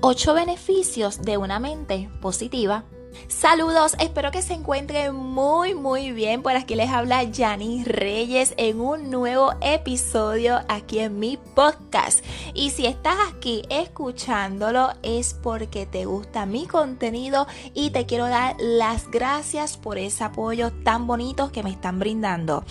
8 beneficios de una mente positiva. Saludos, espero que se encuentren muy muy bien. Por aquí les habla Jani Reyes en un nuevo episodio aquí en mi podcast. Y si estás aquí escuchándolo es porque te gusta mi contenido y te quiero dar las gracias por ese apoyo tan bonito que me están brindando.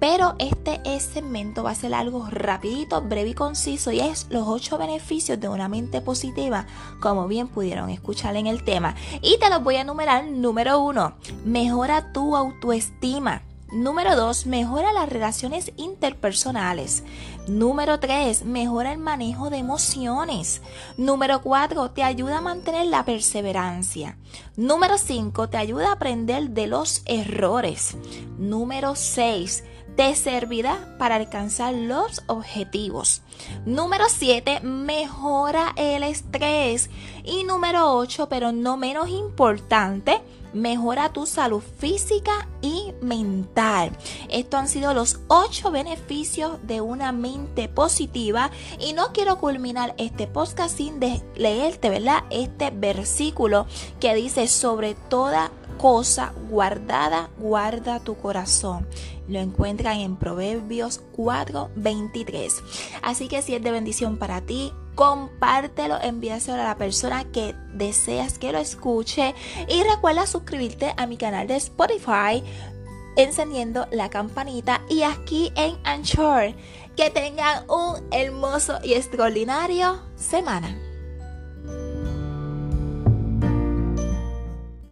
Pero este segmento va a ser algo rapidito, breve y conciso y es los 8 beneficios de una mente positiva, como bien pudieron escuchar en el tema. Y te los voy a enumerar. Número 1, mejora tu autoestima. Número 2, mejora las relaciones interpersonales. Número 3, mejora el manejo de emociones. Número 4, te ayuda a mantener la perseverancia. Número 5, te ayuda a aprender de los errores. Número 6, te servirá para alcanzar los objetivos. Número 7, mejora el estrés. Y número 8, pero no menos importante, mejora tu salud física y mental. Estos han sido los 8 beneficios de una mente positiva y no quiero culminar este podcast sin leerte, ¿verdad? Este versículo que dice sobre toda cosa guardada, guarda tu corazón. Lo encuentran en Proverbios 4:23. Así que si es de bendición para ti, compártelo, envíaselo a la persona que deseas que lo escuche y recuerda suscribirte a mi canal de Spotify encendiendo la campanita y aquí en Anchor. Que tengan un hermoso y extraordinario semana.